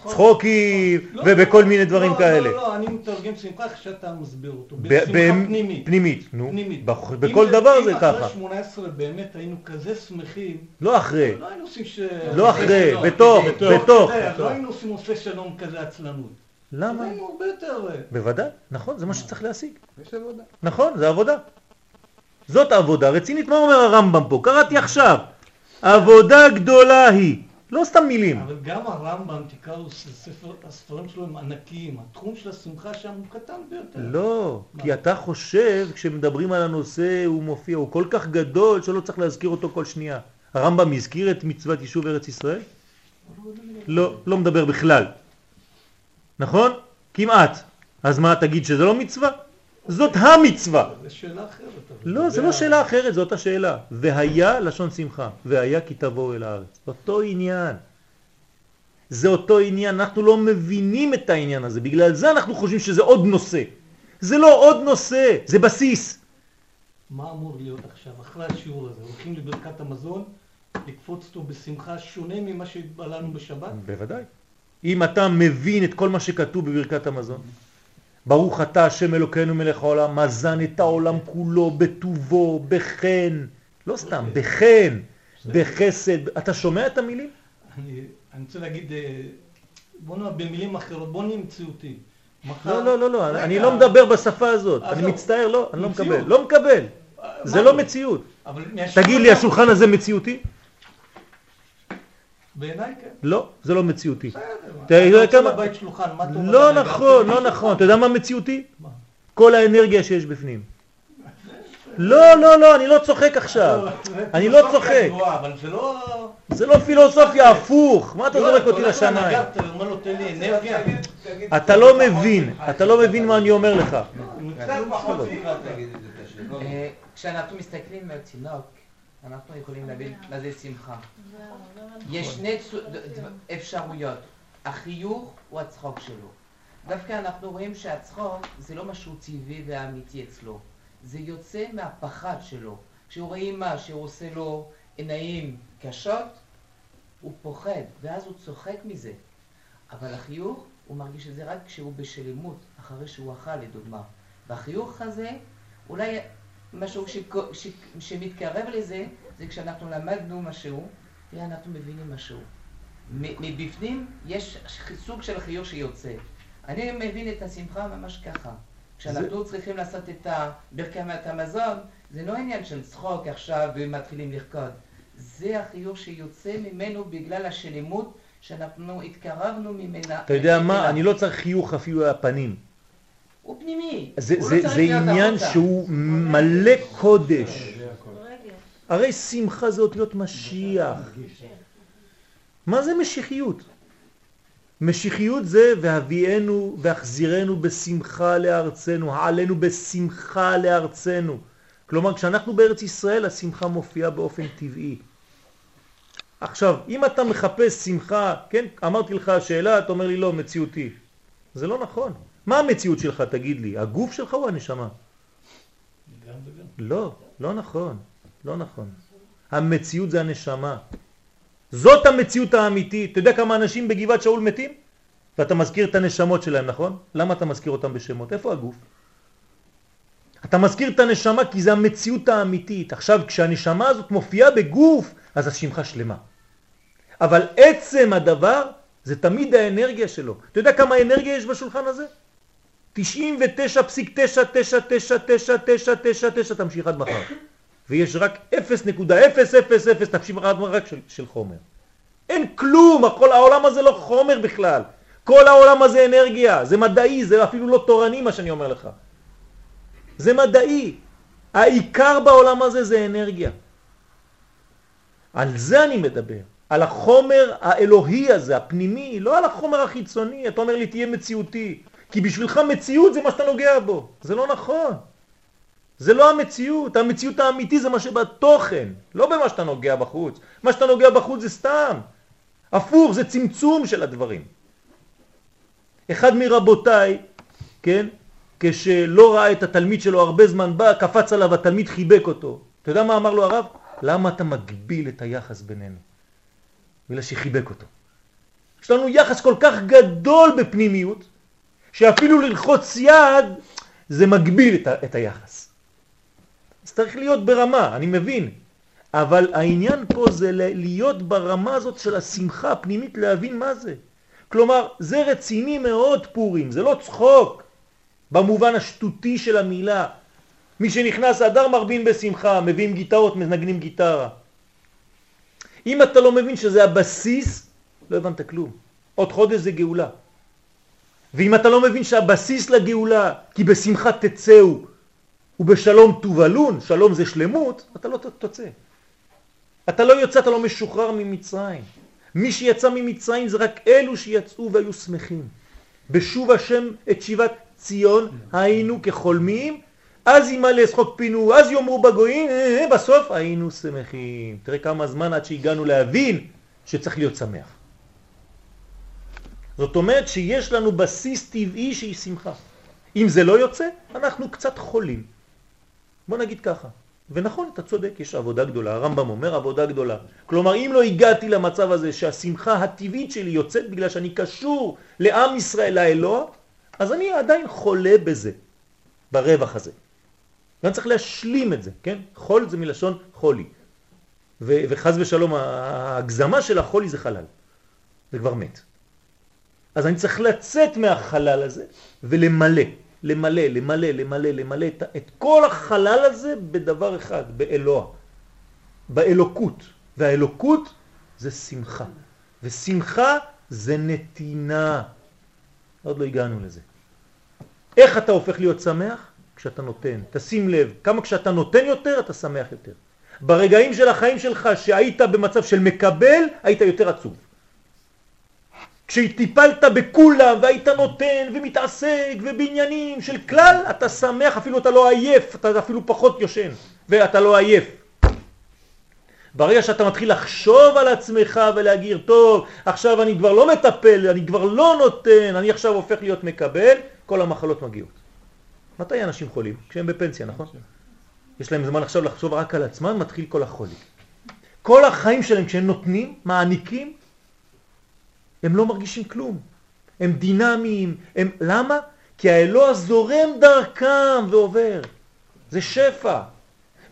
צחוקים לא, ובכל לא, מיני דברים לא, כאלה. לא, לא, אני מתרגם שמחה איך שאתה מסביר אותו. בשמחה פנימית. פנימית, נו. אם בכל דבר זה אם ככה. אחרי 18 באמת היינו כזה שמחים, לא אחרי, לא היינו עושים ש... לא אחרי, בתוך, בתוך, לא היינו עושים עושה שלום כזה עצלנות. למה? היינו הרבה יותר... אה, בוודאי, נכון, זה מה שצריך להשיג. יש עבודה. נכון, זה עבודה. זאת עבודה רצינית, מה אומר הרמב"ם פה? קראתי עכשיו. עבודה גדולה היא. לא סתם מילים. אבל גם הרמב"ם, תקראו, ספר, הספרים שלו הם ענקיים. התחום של השמחה שם הוא קטן ביותר. לא, מה? כי אתה חושב, כשמדברים על הנושא, הוא מופיע, הוא כל כך גדול שלא צריך להזכיר אותו כל שנייה. הרמב"ם הזכיר את מצוות יישוב ארץ ישראל? לא, לא מדבר בכלל. נכון? כמעט. אז מה, תגיד שזה לא מצווה? זאת המצווה. זו שאלה אחרת. לא, זה לא שאלה אחרת, זאת השאלה. והיה לשון שמחה, והיה כי תבואו אל הארץ. אותו עניין. זה אותו עניין, אנחנו לא מבינים את העניין הזה, בגלל זה אנחנו חושבים שזה עוד נושא. זה לא עוד נושא, זה בסיס. מה אמור להיות עכשיו, אחרי השיעור הזה? הולכים לברכת המזון, לקפוץ אותו בשמחה שונה ממה שהתבלענו בשבת? בוודאי. אם אתה מבין את כל מה שכתוב בברכת המזון, ברוך אתה השם אלוקינו מלך העולם, מזן את העולם כולו בטובו, בחן, לא סתם, בחן, בחסד. אתה שומע את המילים? אני, אני רוצה להגיד, אה, בוא נאמר במילים אחרות, בוא נהיה מציאותי. לא, לא, לא, לא, אני לא מדבר בשפה הזאת. אני מצטער, לא, אני לא. מקבל, לא מקבל, אה, זה לא? מציאות. תגיד לי, השולחן הזה מציאותי? בעיניי כן. לא, זה לא מציאותי. בסדר. אתה יודע רוצה כמה- לבית שולחן, מה אתה אומר? לא נכון, לא נכון, אתה יודע מה מציאותי? מה? כל האנרגיה שיש בפנים. לא, לא, לא, אני לא צוחק עכשיו. אני לא צוחק. זה לא... לא פילוסופיה, הפוך. מה אתה לא, זורק אותי לשמיים? לנגר, אתה לא מבין, אתה לא מבין מה אני אומר לך. אה, כשאנחנו מסתכלים על תינוק, אנחנו יכולים להבין מה זה שמחה. יש שני ד- ד- אפשרויות, החיוך או הצחוק שלו. דווקא אנחנו רואים שהצחוק זה לא משהו טבעי ואמיתי אצלו, זה יוצא מהפחד שלו. כשהוא רואה מה שהוא עושה לו עיניים קשות, הוא פוחד, ואז הוא צוחק מזה. אבל החיוך, הוא מרגיש את זה רק כשהוא בשלמות, אחרי שהוא אכל לדוגמה. והחיוך הזה, אולי משהו שק- ש- שמתקרב לזה, זה כשאנחנו למדנו משהו, ואנחנו מבינים משהו. מבפנים יש סוג של חיוך שיוצא. אני מבין את השמחה ממש ככה. כשאנחנו צריכים לעשות את ברכת המזון, זה לא עניין של צחוק עכשיו ומתחילים לרקוד. זה החיוך שיוצא ממנו בגלל השלמות שאנחנו התקרבנו ממנה. אתה יודע. מה? אני לא צריך חיוך אפילו על הפנים. הוא פנימי. זה, הוא זה, לא זה עניין החוצה. שהוא מלא קודש. הרי שמחה זה אותיות משיח. מה זה משיחיות? משיחיות זה והביאנו והחזירנו בשמחה לארצנו, העלינו בשמחה לארצנו. כלומר, כשאנחנו בארץ ישראל, השמחה מופיעה באופן טבעי. עכשיו, אם אתה מחפש שמחה, כן, אמרתי לך שאלה, אתה אומר לי לא, מציאותי. זה לא נכון. מה המציאות שלך, תגיד לי? הגוף שלך או הנשמה? לא, לא נכון, לא נכון. המציאות זה הנשמה. זאת המציאות האמיתית. אתה יודע כמה אנשים בגבעת שאול מתים? ואתה מזכיר את הנשמות שלהם, נכון? למה אתה מזכיר אותם בשמות? איפה הגוף? אתה מזכיר את הנשמה כי זה המציאות האמיתית. עכשיו, כשהנשמה הזאת מופיעה בגוף, אז השמחה שלמה. אבל עצם הדבר זה תמיד האנרגיה שלו. אתה יודע כמה אנרגיה יש בשולחן הזה? 99.9999999 תמשיך עד מחר. ויש רק 0.000 תמשיך עד מחר רק של, של חומר. אין כלום, כל העולם הזה לא חומר בכלל. כל העולם הזה אנרגיה, זה מדעי, זה אפילו לא תורני מה שאני אומר לך. זה מדעי. העיקר בעולם הזה זה אנרגיה. על זה אני מדבר. על החומר האלוהי הזה, הפנימי, לא על החומר החיצוני. אתה אומר לי, תהיה מציאותי. כי בשבילך מציאות זה מה שאתה נוגע בו. זה לא נכון. זה לא המציאות. המציאות האמיתי זה מה שבתוכן, לא במה שאתה נוגע בחוץ. מה שאתה נוגע בחוץ זה סתם. הפוך, זה צמצום של הדברים. אחד מרבותיי, כן, כשלא ראה את התלמיד שלו הרבה זמן בא, קפץ עליו, התלמיד חיבק אותו. אתה יודע מה אמר לו הרב? למה אתה מגביל את היחס בינינו? בגלל שחיבק אותו. יש לנו יחס כל כך גדול בפנימיות, שאפילו ללחוץ יד זה מגביל את, את היחס. אז צריך להיות ברמה, אני מבין, אבל העניין פה זה להיות ברמה הזאת של השמחה הפנימית, להבין מה זה. כלומר, זה רציני מאוד פורים, זה לא צחוק במובן השטותי של המילה. מי שנכנס אדר מרבין בשמחה, מביאים גיטרות, מנגנים גיטרה. אם אתה לא מבין שזה הבסיס, לא הבנת כלום. עוד חודש זה גאולה. ואם אתה לא מבין שהבסיס לגאולה, כי בשמחה תצאו ובשלום תובלון, שלום זה שלמות, אתה לא תוצא. אתה לא יוצא, אתה לא משוחרר ממצרים. מי שיצא ממצרים זה רק אלו שיצאו והיו שמחים. בשוב השם את שיבת ציון היינו כחולמים, אז ימלא שחוק פינו, אז יאמרו בגויים, אה, אה, בסוף היינו שמחים. תראה כמה זמן עד שהגענו להבין שצריך להיות שמח. זאת אומרת שיש לנו בסיס טבעי שהיא שמחה. אם זה לא יוצא, אנחנו קצת חולים. בוא נגיד ככה. ונכון, אתה צודק, יש עבודה גדולה, הרמב"ם אומר עבודה גדולה. כלומר, אם לא הגעתי למצב הזה שהשמחה הטבעית שלי יוצאת בגלל שאני קשור לעם ישראל, לאלוה, אז אני עדיין חולה בזה, ברווח הזה. ואני צריך להשלים את זה, כן? חול זה מלשון חולי. וחז ושלום, ההגזמה של החולי זה חלל. זה כבר מת. אז אני צריך לצאת מהחלל הזה ולמלא. למלא, למלא, למלא, למלא את, את כל החלל הזה בדבר אחד, באלוה, באלוקות. והאלוקות זה שמחה, ושמחה זה נתינה. עוד לא הגענו לזה. איך אתה הופך להיות שמח? כשאתה נותן. תשים לב, כמה כשאתה נותן יותר, אתה שמח יותר. ברגעים של החיים שלך שהיית במצב של מקבל, היית יותר עצוב. כשטיפלת בכולם והיית נותן ומתעסק ובעניינים של כלל, אתה שמח, אפילו אתה לא עייף, אתה אפילו פחות יושן ואתה לא עייף. ברגע שאתה מתחיל לחשוב על עצמך ולהגיר, טוב, עכשיו אני כבר לא מטפל, אני כבר לא נותן, אני עכשיו הופך להיות מקבל, כל המחלות מגיעות. מתי אנשים חולים? כשהם בפנסיה, נכון? יש להם זמן עכשיו לחשוב רק על עצמם, מתחיל כל החולי. כל החיים שלהם כשהם נותנים, מעניקים, הם לא מרגישים כלום. הם דינמיים. הם... למה? כי האלוה זורם דרכם ועובר. זה שפע.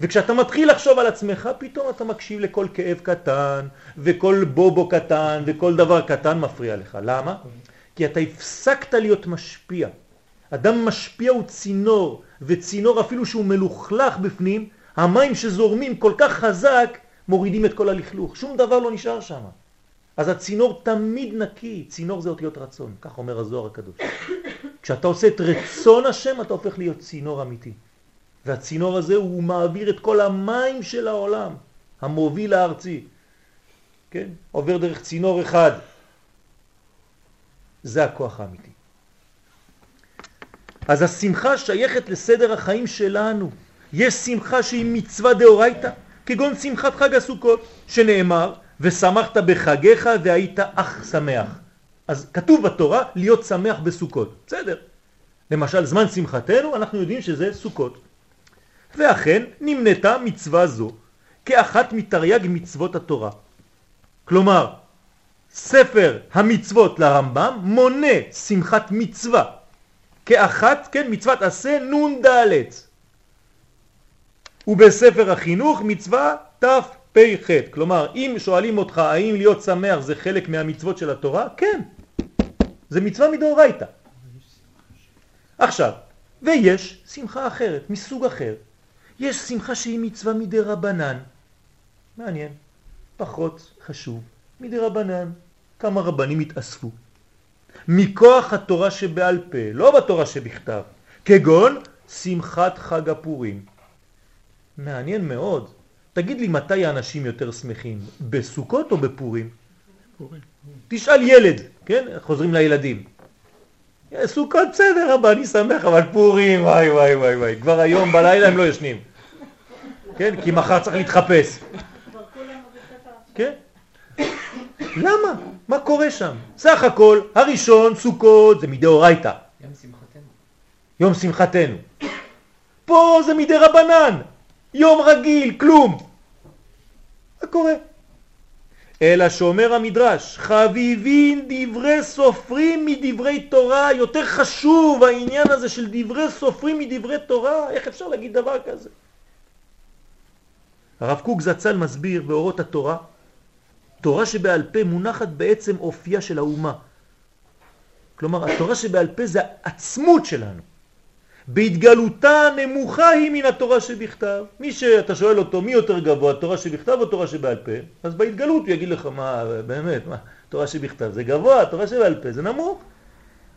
וכשאתה מתחיל לחשוב על עצמך, פתאום אתה מקשיב לכל כאב קטן, וכל בובו קטן, וכל דבר קטן מפריע לך. למה? כי אתה הפסקת להיות משפיע. אדם משפיע הוא צינור, וצינור אפילו שהוא מלוכלך בפנים, המים שזורמים כל כך חזק, מורידים את כל הלכלוך. שום דבר לא נשאר שם. אז הצינור תמיד נקי, צינור זה אותיות רצון, כך אומר הזוהר הקדוש. כשאתה עושה את רצון השם אתה הופך להיות צינור אמיתי. והצינור הזה הוא מעביר את כל המים של העולם, המוביל הארצי. כן? עובר דרך צינור אחד. זה הכוח האמיתי. אז השמחה שייכת לסדר החיים שלנו. יש שמחה שהיא מצווה דאורייתא, כגון שמחת חג הסוכות, שנאמר ושמחת בחגיך והיית אך שמח. אז כתוב בתורה להיות שמח בסוכות. בסדר. למשל, זמן שמחתנו, אנחנו יודעים שזה סוכות. ואכן נמנתה מצווה זו כאחת מתרי"ג מצוות התורה. כלומר, ספר המצוות לרמב"ם מונה שמחת מצווה כאחת, כן, מצוות עשה נון ד' ובספר החינוך מצווה ת' פ"ח. כלומר, אם שואלים אותך האם להיות שמח זה חלק מהמצוות של התורה, כן. זה מצווה מדאורייתא. עכשיו, ויש שמחה אחרת, מסוג אחר. יש שמחה שהיא מצווה מדי רבנן. מעניין, פחות חשוב. מדי רבנן, כמה רבנים התאספו. מכוח התורה שבעל פה, לא בתורה שבכתב, כגון שמחת חג הפורים. מעניין מאוד. תגיד לי מתי האנשים יותר שמחים, בסוכות או בפורים? פורים. תשאל ילד, כן? חוזרים לילדים. סוכות בסדר אבא, אני שמח, אבל פורים, וואי וואי וואי וואי. כבר היום בלילה הם לא ישנים. כן? כי מחר צריך להתחפש. כן? למה? מה קורה שם? סך הכל, הראשון, סוכות, זה מדאורייתא. יום שמחתנו. יום שמחתנו. פה זה מדי רבנן. יום רגיל, כלום. מה קורה? אלא שאומר המדרש, חביבין דברי סופרים מדברי תורה, יותר חשוב העניין הזה של דברי סופרים מדברי תורה, איך אפשר להגיד דבר כזה? הרב קוק זצ"ל מסביר באורות התורה, תורה שבעל פה מונחת בעצם אופייה של האומה. כלומר, התורה שבעל פה זה העצמות שלנו. בהתגלותה נמוכה היא מן התורה שבכתב. מי שאתה שואל אותו מי יותר גבוה, תורה שבכתב או תורה שבעל פה, אז בהתגלות הוא יגיד לך מה, באמת, מה, תורה שבכתב זה גבוה, תורה שבעל פה זה נמוך.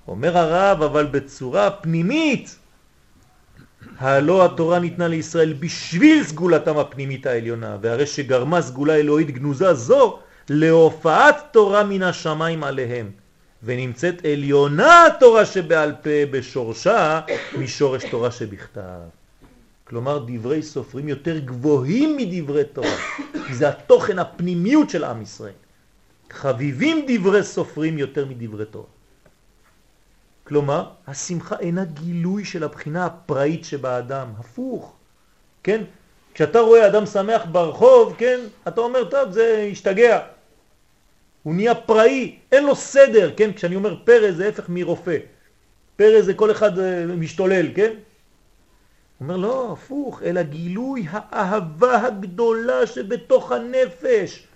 אומר הרב, אבל בצורה פנימית, הלא התורה ניתנה לישראל בשביל סגולתם הפנימית העליונה, והרי שגרמה סגולה אלוהית גנוזה זו להופעת תורה מן השמיים עליהם. ונמצאת עליונה התורה שבעל פה בשורשה משורש תורה שבכתב. כלומר דברי סופרים יותר גבוהים מדברי תורה, כי זה התוכן הפנימיות של עם ישראל. חביבים דברי סופרים יותר מדברי תורה. כלומר, השמחה אינה גילוי של הבחינה הפראית שבאדם, הפוך. כן? כשאתה רואה אדם שמח ברחוב, כן? אתה אומר, טוב, זה השתגע. הוא נהיה פראי, אין לו סדר, כן? כשאני אומר פרא זה הפך מרופא. פרא זה כל אחד אה, משתולל, כן? הוא אומר לא, הפוך, אלא גילוי האהבה הגדולה שבתוך הנפש.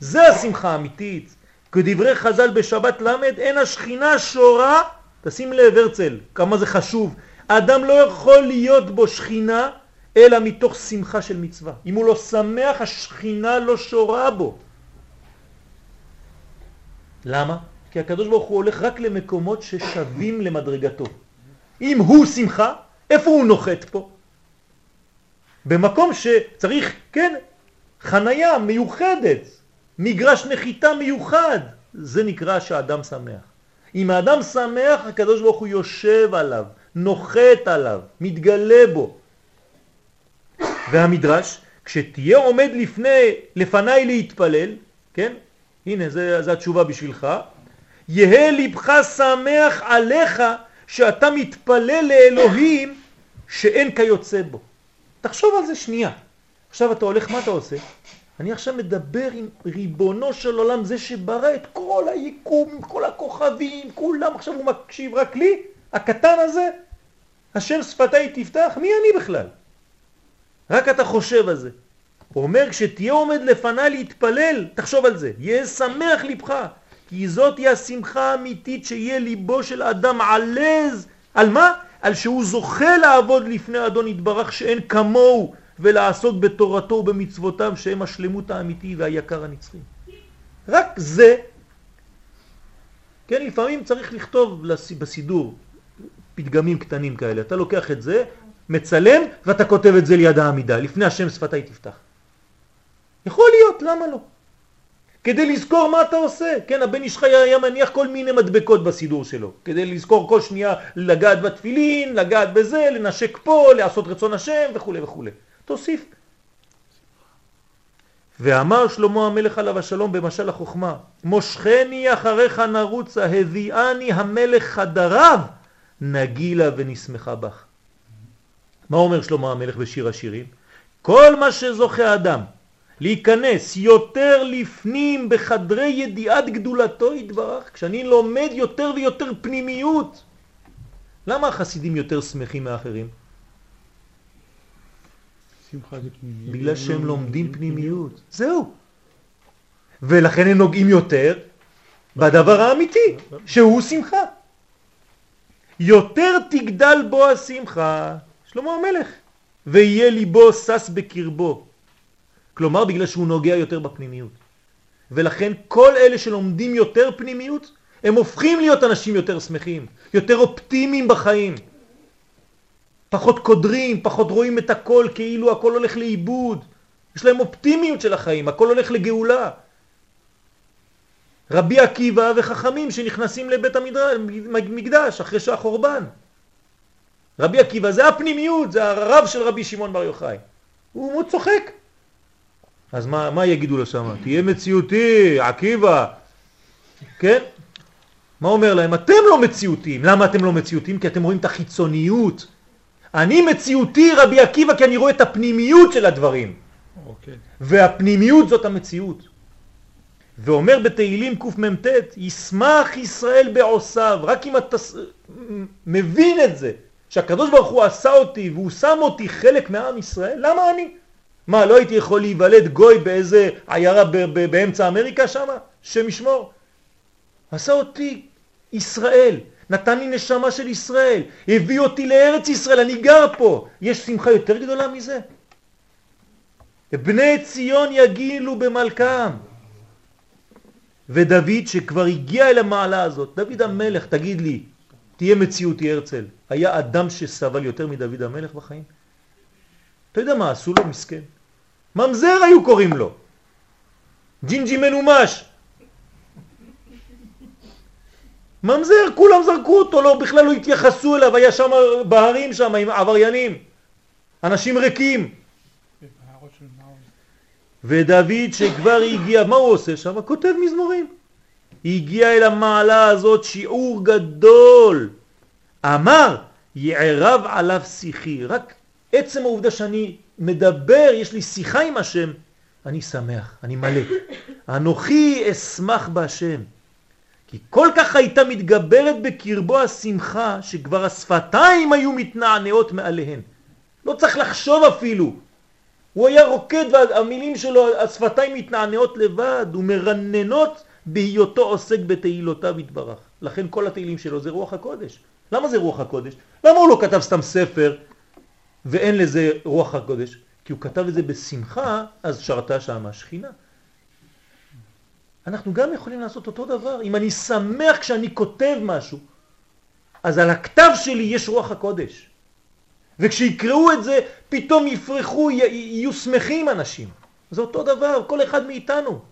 זה השמחה האמיתית. כדברי חז"ל בשבת למד, אין השכינה שורה, תשים לב הרצל, כמה זה חשוב. האדם לא יכול להיות בו שכינה, אלא מתוך שמחה של מצווה. אם הוא לא שמח, השכינה לא שורה בו. למה? כי הקדוש ברוך הוא הולך רק למקומות ששווים למדרגתו. אם הוא שמחה, איפה הוא נוחת פה? במקום שצריך, כן, חנייה מיוחדת, מגרש נחיתה מיוחד, זה נקרא שהאדם שמח. אם האדם שמח, הקדוש ברוך הוא יושב עליו, נוחת עליו, מתגלה בו. והמדרש, כשתהיה עומד לפני, לפניי להתפלל, כן? הנה, זה התשובה בשבילך. יהא ליבך שמח עליך שאתה מתפלל לאלוהים שאין כיוצא בו. תחשוב על זה שנייה. עכשיו אתה הולך, מה אתה עושה? אני עכשיו מדבר עם ריבונו של עולם, זה שברא את כל היקום, כל הכוכבים, כולם, עכשיו הוא מקשיב רק לי, הקטן הזה, השם שפתיי תפתח, מי אני בכלל? רק אתה חושב על זה. הוא אומר, כשתהיה עומד לפני להתפלל, תחשוב על זה, יהיה שמח לבך, כי זאת היא השמחה האמיתית שיהיה ליבו של אדם עלז, על מה? על שהוא זוכה לעבוד לפני אדון יתברך שאין כמוהו, ולעסוק בתורתו ובמצוותיו שהם השלמות האמיתי והיקר הנצחי. רק זה, כן, לפעמים צריך לכתוב בסידור פתגמים קטנים כאלה. אתה לוקח את זה, מצלם, ואתה כותב את זה ליד העמידה, לפני השם שפתיי תפתח. יכול להיות, למה לא? כדי לזכור מה אתה עושה. כן, הבן איש חי היה מניח כל מיני מדבקות בסידור שלו, כדי לזכור כל שנייה לגעת בתפילין, לגעת בזה, לנשק פה, לעשות רצון השם וכו' וכו'. תוסיף. ואמר שלמה המלך עליו השלום במשל החוכמה, מושכני אחריך נרוצה, הביאני המלך חדריו, נגילה ונשמחה בך. מה אומר שלמה המלך בשיר השירים? כל מה שזוכה אדם להיכנס יותר לפנים בחדרי ידיעת גדולתו יתברך, כשאני לומד יותר ויותר פנימיות. למה החסידים יותר שמחים מאחרים? בגלל שהם לומדים פנימיות. זהו. ולכן הם נוגעים יותר בדבר האמיתי, שהוא שמחה. יותר תגדל בו השמחה, שלמה המלך, ויהיה ליבו סס בקרבו. כלומר בגלל שהוא נוגע יותר בפנימיות. ולכן כל אלה שלומדים יותר פנימיות, הם הופכים להיות אנשים יותר שמחים, יותר אופטימיים בחיים. פחות קודרים, פחות רואים את הכל כאילו הכל הולך לאיבוד. יש להם אופטימיות של החיים, הכל הולך לגאולה. רבי עקיבא וחכמים שנכנסים לבית המקדש אחרי שהחורבן. רבי עקיבא זה הפנימיות, זה הרב של רבי שמעון בר יוחאי. הוא, צוחק. אז מה, מה יגידו לו שם? תהיה מציאותי, עקיבא. כן? מה אומר להם? אתם לא מציאותיים. למה אתם לא מציאותיים? כי אתם רואים את החיצוניות. אני מציאותי רבי עקיבא כי אני רואה את הפנימיות של הדברים. Okay. אוקיי. והפנימיות זאת המציאות. ואומר בתהילים קמ"ט, ישמח ישראל בעושיו, רק אם אתה מבין את זה, שהקדוש ברוך הוא עשה אותי והוא שם אותי חלק מעם ישראל, למה אני? מה, לא הייתי יכול להיוולד גוי באיזה עיירה באמצע אמריקה שם? ישמור. עשה אותי ישראל, נתן לי נשמה של ישראל, הביא אותי לארץ ישראל, אני גר פה. יש שמחה יותר גדולה מזה? בני ציון יגילו במלכם. ודוד שכבר הגיע אל המעלה הזאת, דוד המלך, תגיד לי, תהיה מציאותי הרצל, היה אדם שסבל יותר מדוד המלך בחיים? אתה יודע מה עשו לו מסכן? ממזר היו קוראים לו. ג'ינג'י מנומש. ממזר, כולם זרקו אותו, לא, בכלל לא התייחסו אליו, היה שם בהרים שם עם עבריינים, אנשים ריקים. ודוד שכבר הגיע, מה הוא עושה שם? כותב מזמורים. הגיע אל המעלה הזאת שיעור גדול. אמר, יערב עליו שיחי. רק עצם העובדה שאני מדבר, יש לי שיחה עם השם, אני שמח, אני מלא. אנוכי אשמח בהשם. כי כל כך הייתה מתגברת בקרבו השמחה, שכבר השפתיים היו מתנענעות מעליהן. לא צריך לחשוב אפילו. הוא היה רוקד והמילים שלו, השפתיים מתנענעות לבד ומרננות בהיותו עוסק בתהילותיו יתברך. לכן כל התהילים שלו זה רוח הקודש. למה זה רוח הקודש? למה הוא לא כתב סתם ספר ואין לזה רוח הקודש? כי הוא כתב את זה בשמחה, אז שרתה שם השכינה. אנחנו גם יכולים לעשות אותו דבר. אם אני שמח כשאני כותב משהו, אז על הכתב שלי יש רוח הקודש. וכשיקראו את זה, פתאום יפרחו, יהיו שמחים אנשים. זה אותו דבר, כל אחד מאיתנו.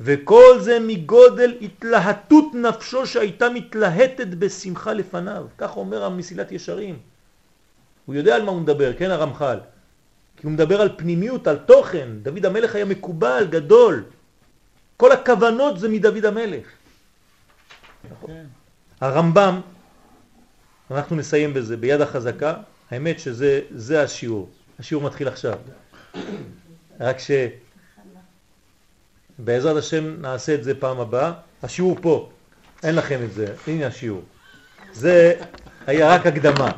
וכל זה מגודל התלהטות נפשו שהייתה מתלהטת בשמחה לפניו. כך אומר המסילת ישרים. הוא יודע על מה הוא מדבר, כן הרמח"ל? כי הוא מדבר על פנימיות, על תוכן. דוד המלך היה מקובל, גדול. כל הכוונות זה מדוד המלך. כן. הרמב"ם, אנחנו נסיים בזה, ביד החזקה, האמת שזה השיעור. השיעור מתחיל עכשיו. רק ש... בעזרת השם נעשה את זה פעם הבאה. השיעור פה, אין לכם את זה, הנה השיעור. זה היה רק הקדמה.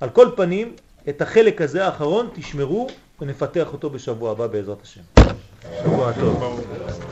על כל פנים, את החלק הזה האחרון תשמרו ונפתח אותו בשבוע הבא בעזרת השם. שבוע טוב.